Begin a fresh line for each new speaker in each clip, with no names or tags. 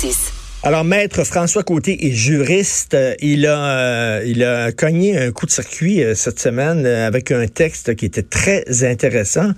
Análisis.
Alors, maître François Côté est juriste. Il a, euh, il a cogné un coup de circuit euh, cette semaine euh, avec un texte qui était très intéressant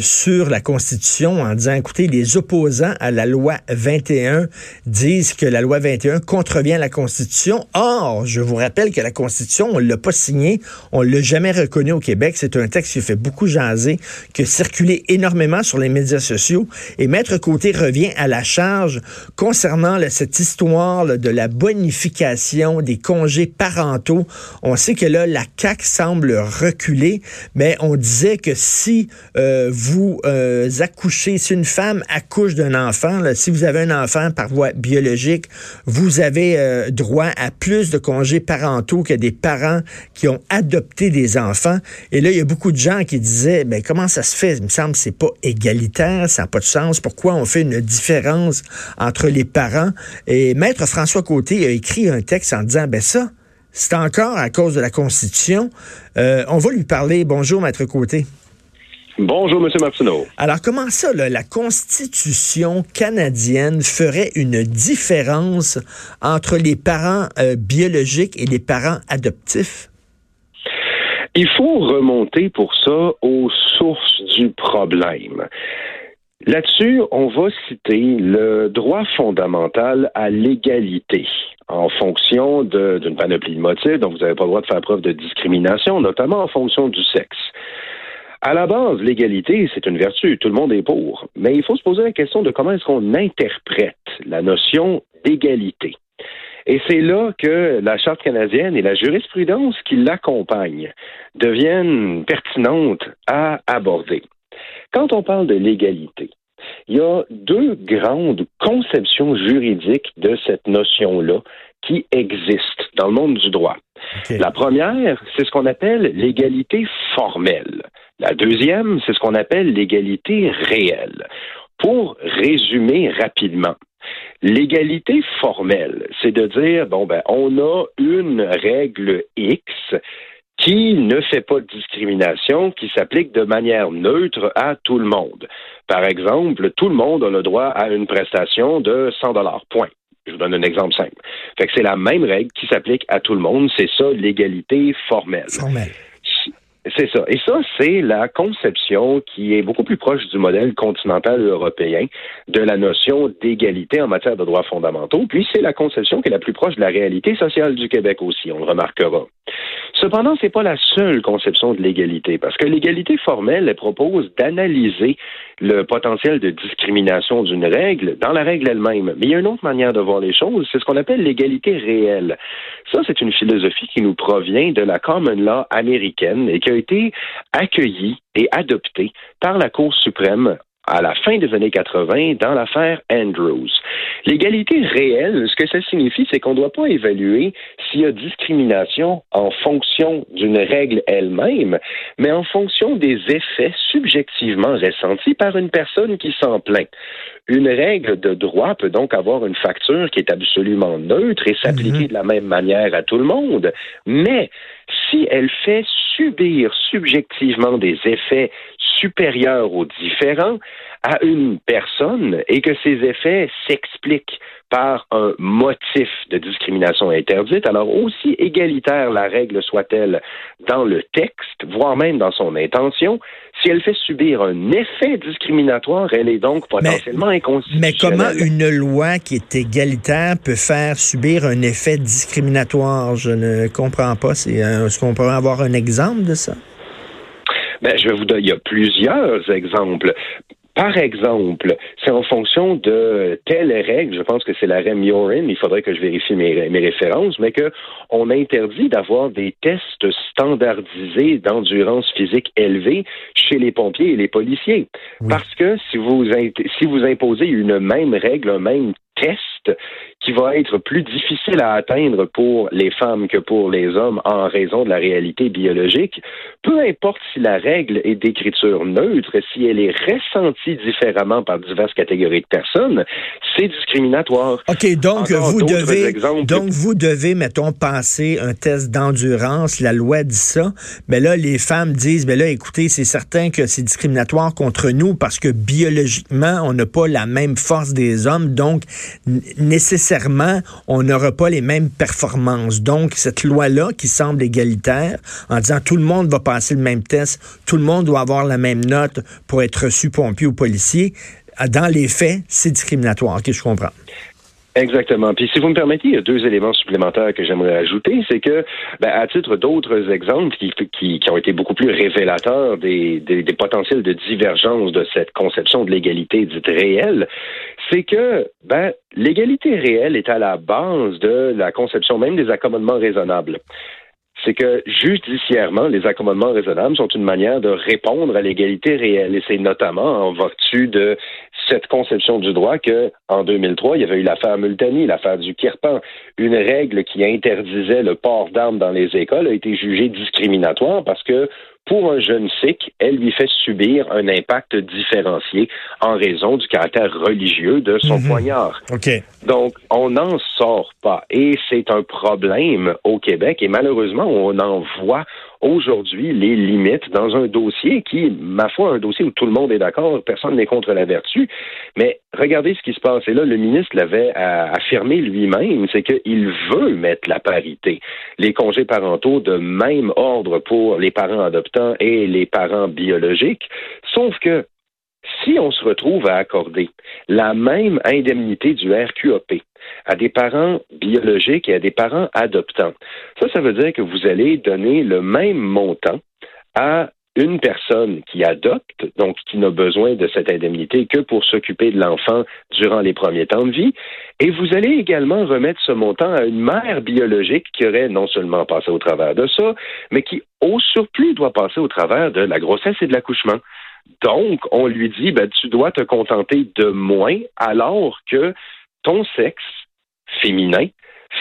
sur la Constitution en disant, écoutez, les opposants à la loi 21 disent que la loi 21 contrevient à la Constitution. Or, je vous rappelle que la Constitution, on l'a pas signée, on l'a jamais reconnue au Québec. C'est un texte qui fait beaucoup jaser, qui a circulé énormément sur les médias sociaux. Et maître Côté revient à la charge concernant cette histoire de la bonification des congés parentaux. On sait que là, la CAC semble reculer, mais on disait que si euh, vous euh, accouchez, si une femme accouche d'un enfant, si vous avez un enfant par voie biologique, vous avez euh, droit à plus de congés parentaux que des parents qui ont adopté des enfants. Et là, il y a beaucoup de gens qui disaient, ben comment ça se fait? Il me semble que c'est pas égalitaire, ça n'a pas de sens. Pourquoi on fait une différence entre les parents? Et Maître François Côté a écrit un texte en disant, ben ça, c'est encore à cause de la Constitution. Euh, on va lui parler. Bonjour, Maître Côté.
Bonjour, M. Martineau.
Alors, comment ça, la Constitution canadienne ferait une différence entre les parents euh, biologiques et les parents adoptifs?
Il faut remonter pour ça aux sources du problème. Là-dessus, on va citer le droit fondamental à l'égalité en fonction d'une panoplie de motifs, dont vous n'avez pas le droit de faire preuve de discrimination, notamment en fonction du sexe. À la base, l'égalité, c'est une vertu, tout le monde est pour. Mais il faut se poser la question de comment est-ce qu'on interprète la notion d'égalité. Et c'est là que la Charte canadienne et la jurisprudence qui l'accompagne deviennent pertinentes à aborder. Quand on parle de l'égalité, il y a deux grandes conceptions juridiques de cette notion-là qui existent dans le monde du droit. La première, c'est ce qu'on appelle l'égalité formelle. La deuxième, c'est ce qu'on appelle l'égalité réelle. Pour résumer rapidement, L'égalité formelle, c'est de dire, bon, ben, on a une règle X qui ne fait pas de discrimination, qui s'applique de manière neutre à tout le monde. Par exemple, tout le monde a le droit à une prestation de 100 dollars. Point. Je vous donne un exemple simple. Fait que c'est la même règle qui s'applique à tout le monde. C'est ça, l'égalité formelle.
Formelle.
C'est ça. Et ça, c'est la conception qui est beaucoup plus proche du modèle continental européen de la notion d'égalité en matière de droits fondamentaux. Puis c'est la conception qui est la plus proche de la réalité sociale du Québec aussi, on le remarquera. Cependant, c'est pas la seule conception de l'égalité, parce que l'égalité formelle, elle propose d'analyser le potentiel de discrimination d'une règle dans la règle elle-même. Mais il y a une autre manière de voir les choses, c'est ce qu'on appelle l'égalité réelle. Ça, c'est une philosophie qui nous provient de la common law américaine et qui a été accueillie et adoptée par la Cour suprême à la fin des années 80 dans l'affaire Andrews. L'égalité réelle, ce que ça signifie, c'est qu'on ne doit pas évaluer s'il y a discrimination en fonction d'une règle elle-même, mais en fonction des effets subjectivement ressentis par une personne qui s'en plaint. Une règle de droit peut donc avoir une facture qui est absolument neutre et s'appliquer mhm. de la même manière à tout le monde, mais si elle fait subir subjectivement des effets supérieurs aux différents à une personne et que ces effets s'expliquent par un motif de discrimination interdite, alors aussi égalitaire la règle soit-elle dans le texte, voire même dans son intention, si elle fait subir un effet discriminatoire, elle est donc potentiellement inconstitutionnelle.
Mais comment une loi qui est égalitaire peut faire subir un effet discriminatoire? Je ne comprends pas. Est-ce qu'on pourrait avoir un exemple de ça?
Ben, je vais vous donner, il y a plusieurs exemples. Par exemple, c'est en fonction de telle règle, je pense que c'est la REM Yorin, il faudrait que je vérifie mes, mes références, mais qu'on interdit d'avoir des tests standardisés d'endurance physique élevée chez les pompiers et les policiers. Parce que si vous, si vous imposez une même règle, un même test qui va être plus difficile à atteindre pour les femmes que pour les hommes en raison de la réalité biologique, peu importe si la règle est d'écriture neutre, si elle est ressentie différemment par diverses catégories de personnes, c'est discriminatoire.
OK, donc vous devez donc vous devez mettons passer un test d'endurance, la loi dit ça, mais là les femmes disent mais là écoutez, c'est certain que c'est discriminatoire contre nous parce que biologiquement, on n'a pas la même force des hommes, donc nécessairement, on n'aura pas les mêmes performances. Donc, cette loi-là, qui semble égalitaire, en disant tout le monde va passer le même test, tout le monde doit avoir la même note pour être reçu pompier ou policier, dans les faits, c'est discriminatoire. OK, je comprends.
Exactement. Puis si vous me permettez, il y a deux éléments supplémentaires que j'aimerais ajouter, c'est que, ben, à titre d'autres exemples qui, qui, qui, ont été beaucoup plus révélateurs des, des, des, potentiels de divergence de cette conception de l'égalité dite réelle, c'est que ben, l'égalité réelle est à la base de la conception même des accommodements raisonnables c'est que judiciairement, les accommodements raisonnables sont une manière de répondre à l'égalité réelle. Et c'est notamment en vertu de cette conception du droit que, en 2003, il y avait eu l'affaire Multani, l'affaire du Kirpan. Une règle qui interdisait le port d'armes dans les écoles a été jugée discriminatoire parce que pour un jeune sikh, elle lui fait subir un impact différencié en raison du caractère religieux de son mhm. poignard. Donc, on n'en sort pas. Et c'est un problème au Québec. Et malheureusement, on en voit aujourd'hui les limites dans un dossier qui, ma foi, un dossier où tout le monde est d'accord, personne n'est contre la vertu. Mais regardez ce qui se passe. Et là, le ministre l'avait affirmé lui-même, c'est qu'il veut mettre la parité. Les congés parentaux de même ordre pour les parents adoptants et les parents biologiques. Sauf que si on se retrouve à accorder la même indemnité du RQAP à des parents biologiques et à des parents adoptants, ça, ça veut dire que vous allez donner le même montant à une personne qui adopte, donc qui n'a besoin de cette indemnité que pour s'occuper de l'enfant durant les premiers temps de vie, et vous allez également remettre ce montant à une mère biologique qui aurait non seulement passé au travers de ça, mais qui au surplus doit passer au travers de la grossesse et de l'accouchement. Donc, on lui dit, ben, tu dois te contenter de moins alors que ton sexe féminin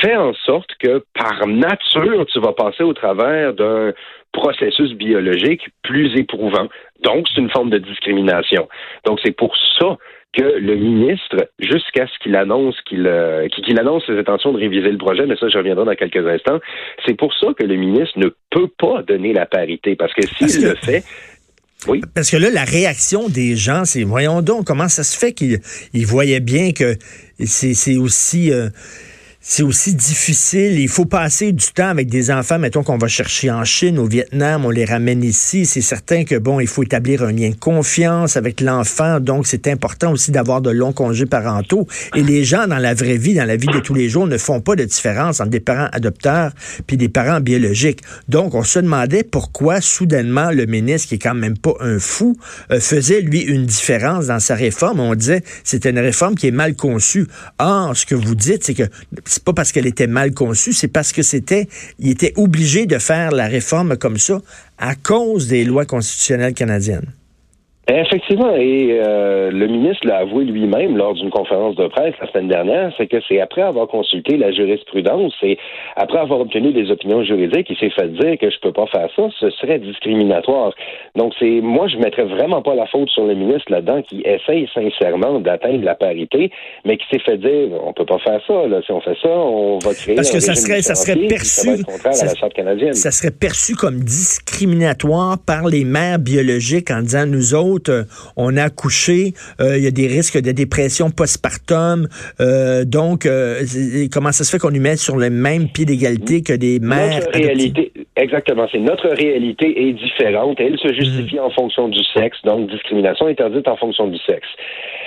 fait en sorte que par nature, tu vas passer au travers d'un processus biologique plus éprouvant. Donc, c'est une forme de discrimination. Donc, c'est pour ça que le ministre, jusqu'à ce qu'il annonce qu'il euh, qu'il annonce ses intentions de réviser le projet, mais ça, je reviendrai dans quelques instants, c'est pour ça que le ministre ne peut pas donner la parité, parce que s'il le fait,
Parce que là, la réaction des gens, c'est voyons donc comment ça se fait qu'ils voyaient bien que c'est aussi euh, c'est aussi difficile. Il faut passer du temps avec des enfants, mettons qu'on va chercher en Chine, au Vietnam, on les ramène ici. C'est certain que, bon, il faut établir un lien de confiance avec l'enfant. Donc, c'est important aussi d'avoir de longs congés parentaux. Et les gens, dans la vraie vie, dans la vie de tous les jours, ne font pas de différence entre des parents adopteurs puis des parents biologiques. Donc, on se demandait pourquoi, soudainement, le ministre, qui est quand même pas un fou, euh, faisait, lui, une différence dans sa réforme. On disait, c'est une réforme qui est mal conçue. Or, ce que vous dites, c'est que c'est pas parce qu'elle était mal conçue, c'est parce que c'était, il était obligé de faire la réforme comme ça à cause des lois constitutionnelles canadiennes.
Effectivement, et euh, le ministre l'a avoué lui-même lors d'une conférence de presse la semaine dernière, c'est que c'est après avoir consulté la jurisprudence et après avoir obtenu des opinions juridiques, il s'est fait dire que je peux pas faire ça, ce serait discriminatoire. Donc c'est moi je mettrais vraiment pas la faute sur le ministre là-dedans qui essaye sincèrement d'atteindre la parité, mais qui s'est fait dire on peut pas faire ça. Là. Si on fait ça, on va créer
parce que ça serait ça serait perçu ça serait perçu comme discriminatoire par les mères biologiques en disant nous autres euh, on a accouché, euh, il y a des risques de dépression postpartum. Euh, donc, comment ça se fait qu'on lui met sur le même pied d'égalité que des mères
Notre réalité, exactement, c'est notre réalité est différente. Elle se justifie mm. en fonction du sexe, donc discrimination interdite en fonction du sexe.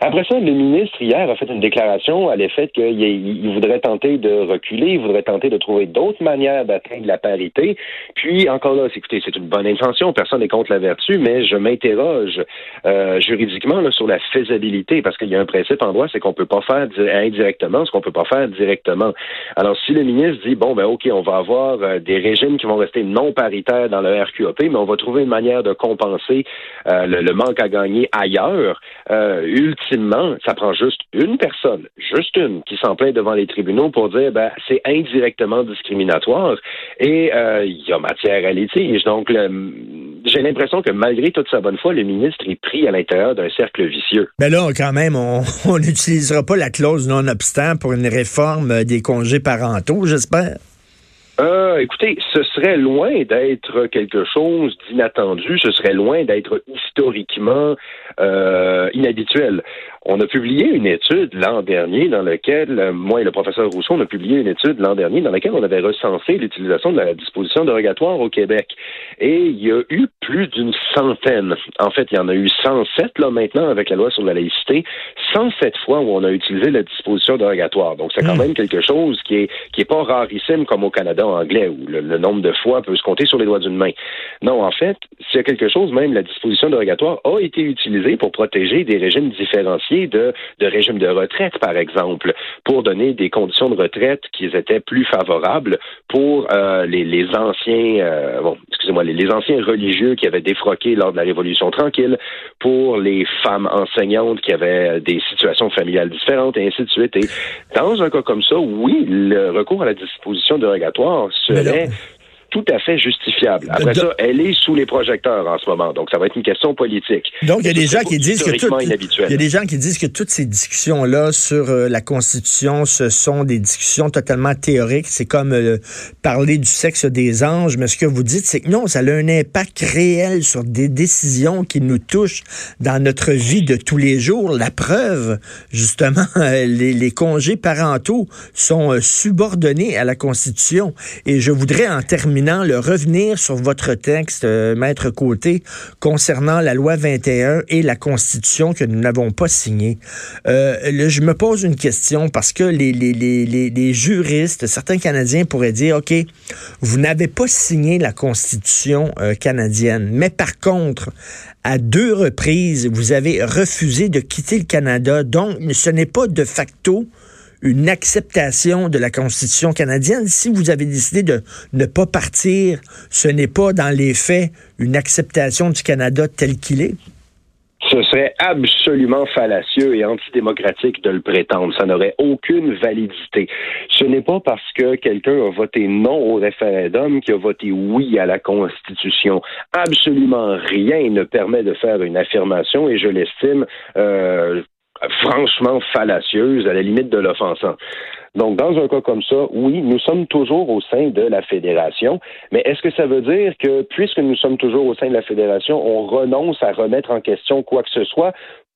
Après ça, le ministre, hier, a fait une déclaration à l'effet qu'il voudrait tenter de reculer, il voudrait tenter de trouver d'autres manières d'atteindre la parité. Puis, encore là, écoutez, c'est une bonne intention, personne n'est contre la vertu, mais je m'interroge euh, juridiquement là, sur la faisabilité, parce qu'il y a un principe en droit, c'est qu'on peut pas faire indirectement ce qu'on peut pas faire directement. Alors, si le ministre dit, bon, ben OK, on va avoir euh, des régimes qui vont rester non paritaires dans le RQAP, mais on va trouver une manière de compenser euh, le, manque à gagner ailleurs, ultimement, ça prend juste une personne, juste une, qui s'en plaint devant les tribunaux pour dire ben c'est indirectement discriminatoire et euh, il y a matière à litige. Donc j'ai l'impression que malgré toute sa bonne foi, le ministre est pris à l'intérieur d'un cercle vicieux.
Mais ben là, quand même, on n'utilisera pas la clause non-obstant pour une réforme des congés parentaux, j'espère.
Euh, écoutez, ce serait loin d'être quelque chose d'inattendu, ce serait loin d'être historiquement euh, inhabituel. On a publié une étude l'an dernier dans laquelle, euh, moi et le professeur Rousseau, on a publié une étude l'an dernier dans laquelle on avait recensé l'utilisation de la disposition dérogatoire au Québec. Et il y a eu plus d'une centaine. En fait, il y en a eu 107 là maintenant avec la loi sur la laïcité, 107 fois où on a utilisé la disposition dérogatoire. Donc c'est quand hmm. même quelque chose qui est qui est pas rarissime comme au Canada anglais où le, nombre de fois peut se compter sur les doigts d'une main. Non, en fait, c'est quelque chose même la disposition dérogatoire a été utilisée pour protéger des régimes différenciés de, de régimes de retraite, par exemple, pour donner des conditions de retraite qui étaient plus favorables pour euh, les, les, anciens, euh, bon, excusez-moi, les, les, anciens religieux qui avaient défroqué lors de la Révolution tranquille, pour les femmes enseignantes qui avaient des situations familiales différentes, et ainsi de suite. Et dans un cas comme ça, oui, le recours à la disposition dérogatoire serait tout à fait justifiable. Après ça, elle est sous les projecteurs en ce moment, donc ça va être une question politique.
Donc il y a des gens qui disent que il y a des gens qui disent que toutes ces discussions là sur euh, la Constitution, ce sont des discussions totalement théoriques. C'est comme euh, parler du sexe des anges. Mais ce que vous dites, c'est que non, ça a un impact réel sur des décisions qui nous touchent dans notre vie de tous les jours. La preuve, justement, les, les congés parentaux sont euh, subordonnés à la Constitution. Et je voudrais en terminer le revenir sur votre texte, euh, Maître Côté, concernant la loi 21 et la Constitution que nous n'avons pas signée. Euh, je me pose une question parce que les, juristes, certains Canadiens pourraient dire, OK, vous n'avez pas signé la Constitution euh, canadienne, mais par contre, à deux reprises, vous avez refusé de quitter le Canada, donc ce n'est pas de facto une acceptation de la Constitution canadienne. Si vous avez décidé de ne pas partir, ce n'est pas dans les faits une acceptation du Canada tel qu'il est.
Ce serait absolument fallacieux et antidémocratique de le prétendre. Ça n'aurait aucune validité. Ce n'est pas parce que quelqu'un a voté non au référendum qu'il a voté oui à la Constitution. Absolument rien ne permet de faire une affirmation et je l'estime euh, franchement fallacieuse, à la limite de l'offensant. Donc, dans un cas comme ça, oui, nous sommes toujours au sein de la fédération, mais est-ce que ça veut dire que, puisque nous sommes toujours au sein de la fédération, on renonce à remettre en question quoi que ce soit?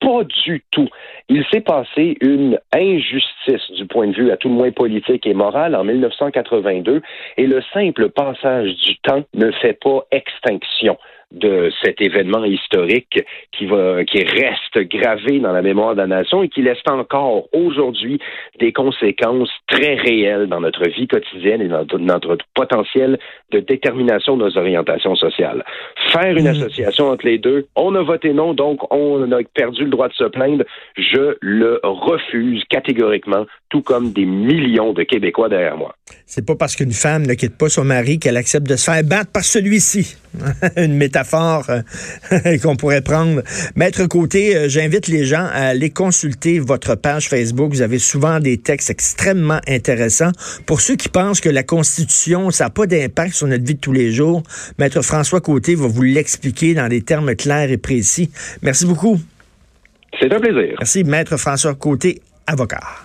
Pas du tout. Il s'est passé une injustice du point de vue à tout le moins politique et moral en 1982 et le simple passage du temps ne fait pas extinction de cet événement historique qui va, qui reste gravé dans la mémoire de la nation et qui laisse encore aujourd'hui des conséquences très réelles dans notre vie quotidienne et dans notre potentiel de détermination de nos orientations sociales. Faire une mmh. association entre les deux, on a voté non, donc on a perdu le droit de se plaindre. Je le refuse catégoriquement, tout comme des millions de Québécois derrière moi.
C'est pas parce qu'une femme ne quitte pas son mari qu'elle accepte de se faire battre par celui-ci. une métaphore euh, qu'on pourrait prendre. Maître Côté, euh, j'invite les gens à aller consulter votre page Facebook. Vous avez souvent des textes extrêmement intéressants. Pour ceux qui pensent que la Constitution, ça n'a pas d'impact sur notre vie de tous les jours, Maître François Côté va vous l'expliquer dans des termes clairs et précis. Merci beaucoup.
C'est un plaisir.
Merci, Maître François Côté, avocat.